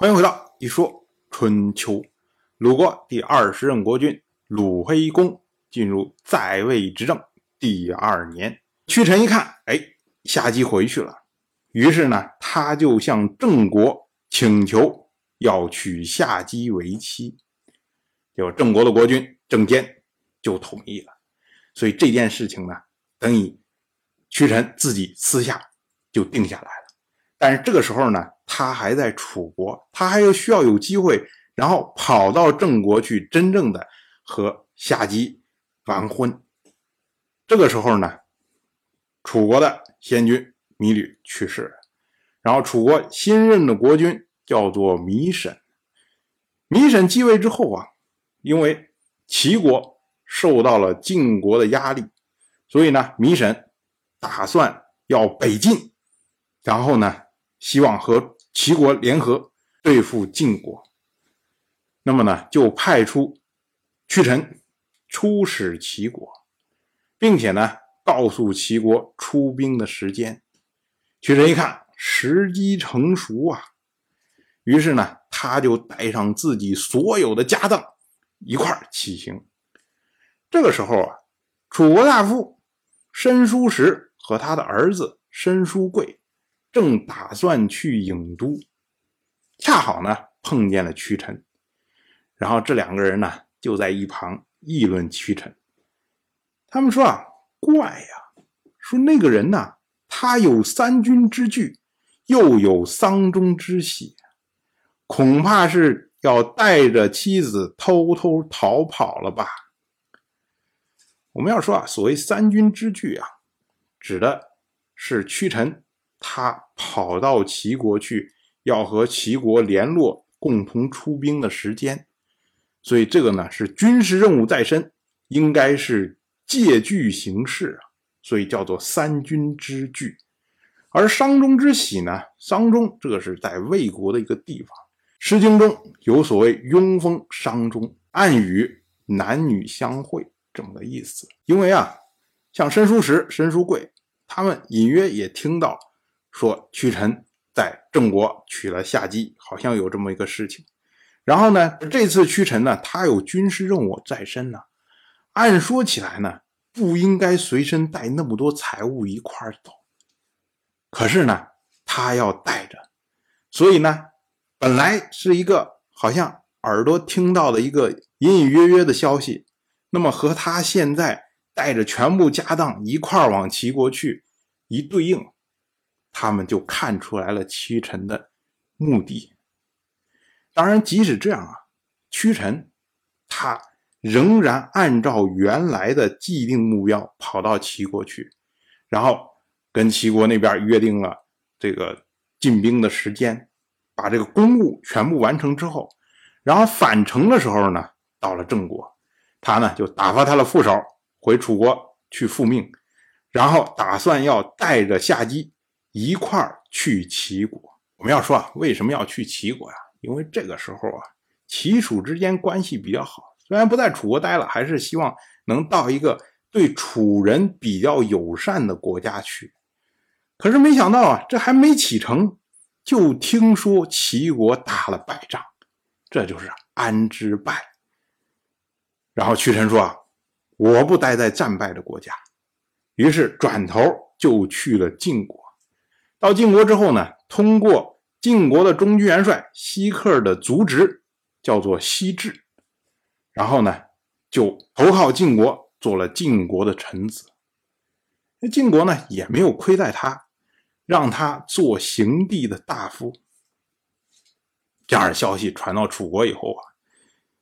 欢迎回到一说春秋。鲁国第二十任国君鲁黑公进入在位执政第二年，屈臣一看，哎，夏姬回去了，于是呢，他就向郑国请求要娶夏姬为妻，结果郑国的国君郑坚就同意了。所以这件事情呢，等于屈臣自己私下就定下来了。但是这个时候呢，他还在楚国，他还要需要有机会，然后跑到郑国去，真正的和夏姬完婚。这个时候呢，楚国的先君芈吕去世了，然后楚国新任的国君叫做芈沈。芈沈继位之后啊，因为齐国受到了晋国的压力，所以呢，芈沈打算要北进，然后呢。希望和齐国联合对付晋国，那么呢，就派出屈臣出使齐国，并且呢，告诉齐国出兵的时间。屈臣一看时机成熟啊，于是呢，他就带上自己所有的家当一块儿起行。这个时候啊，楚国大夫申叔时和他的儿子申叔贵。正打算去郢都，恰好呢碰见了屈臣，然后这两个人呢就在一旁议论屈臣。他们说啊，怪呀，说那个人呢，他有三军之惧，又有丧钟之喜，恐怕是要带着妻子偷偷逃跑了吧？我们要说啊，所谓三军之惧啊，指的是屈臣。他跑到齐国去，要和齐国联络，共同出兵的时间，所以这个呢是军事任务在身，应该是借据行事啊，所以叫做三军之据。而商中之喜呢，商中这个是在魏国的一个地方，《诗经》中有所谓“拥风商中”，暗语男女相会这么个意思。因为啊，像申叔时、申叔贵，他们隐约也听到。说屈臣在郑国娶了夏姬，好像有这么一个事情。然后呢，这次屈臣呢，他有军事任务在身呢，按说起来呢，不应该随身带那么多财物一块走。可是呢，他要带着，所以呢，本来是一个好像耳朵听到的一个隐隐约约的消息，那么和他现在带着全部家当一块往齐国去一对应。他们就看出来了屈臣的目的。当然，即使这样啊，屈臣他仍然按照原来的既定目标跑到齐国去，然后跟齐国那边约定了这个进兵的时间，把这个公务全部完成之后，然后返程的时候呢，到了郑国，他呢就打发他的副手回楚国去复命，然后打算要带着夏姬。一块儿去齐国。我们要说啊，为什么要去齐国呀？因为这个时候啊，齐楚之间关系比较好。虽然不在楚国待了，还是希望能到一个对楚人比较友善的国家去。可是没想到啊，这还没启程，就听说齐国打了败仗，这就是安之败。然后屈臣说啊，我不待在战败的国家，于是转头就去了晋国。到晋国之后呢，通过晋国的中军元帅西克的族侄，叫做西至，然后呢，就投靠晋国，做了晋国的臣子。那晋国呢，也没有亏待他，让他做行帝的大夫。这样的消息传到楚国以后啊，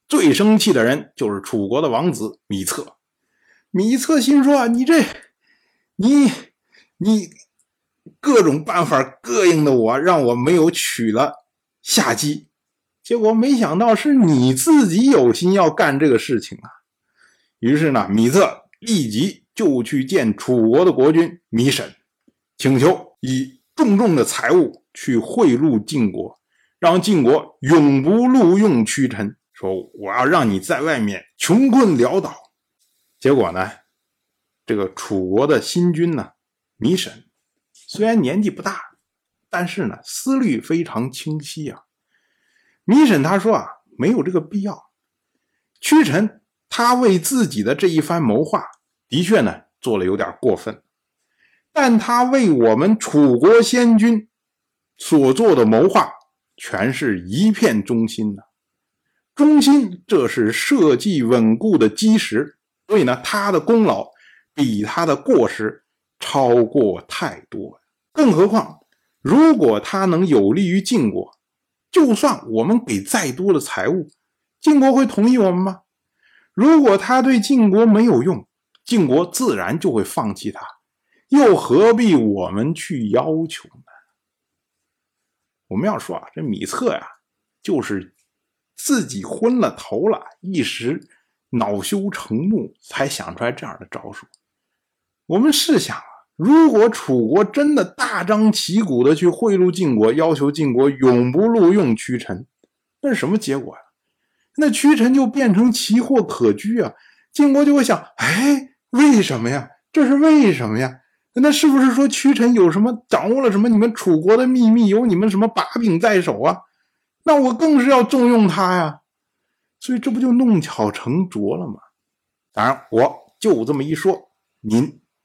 最生气的人就是楚国的王子芈策。芈策心说：“啊，你这，你，你。”各种办法膈应的我，让我没有娶了夏姬，结果没想到是你自己有心要干这个事情啊！于是呢，米策立即就去见楚国的国君米沈，请求以重重的财物去贿赂晋国，让晋国永不录用屈臣，说我要让你在外面穷困潦倒。结果呢，这个楚国的新君呢，米沈。虽然年纪不大，但是呢，思虑非常清晰啊。米审他说啊，没有这个必要。屈臣他为自己的这一番谋划，的确呢做了有点过分，但他为我们楚国先君所做的谋划，全是一片忠心的。忠心，这是社稷稳固的基石。所以呢，他的功劳比他的过失超过太多。更何况，如果他能有利于晋国，就算我们给再多的财物，晋国会同意我们吗？如果他对晋国没有用，晋国自然就会放弃他，又何必我们去要求呢？我们要说啊，这米策呀，就是自己昏了头了，一时恼羞成怒，才想出来这样的招数。我们试想，如果楚国真的大张旗鼓的去贿赂晋国，要求晋国永不录用屈臣，那是什么结果呀？那屈臣就变成奇货可居啊！晋国就会想：哎，为什么呀？这是为什么呀？那是不是说屈臣有什么掌握了什么你们楚国的秘密，有你们什么把柄在手啊？那我更是要重用他呀！所以这不就弄巧成拙了吗？当然，我就这么一说，您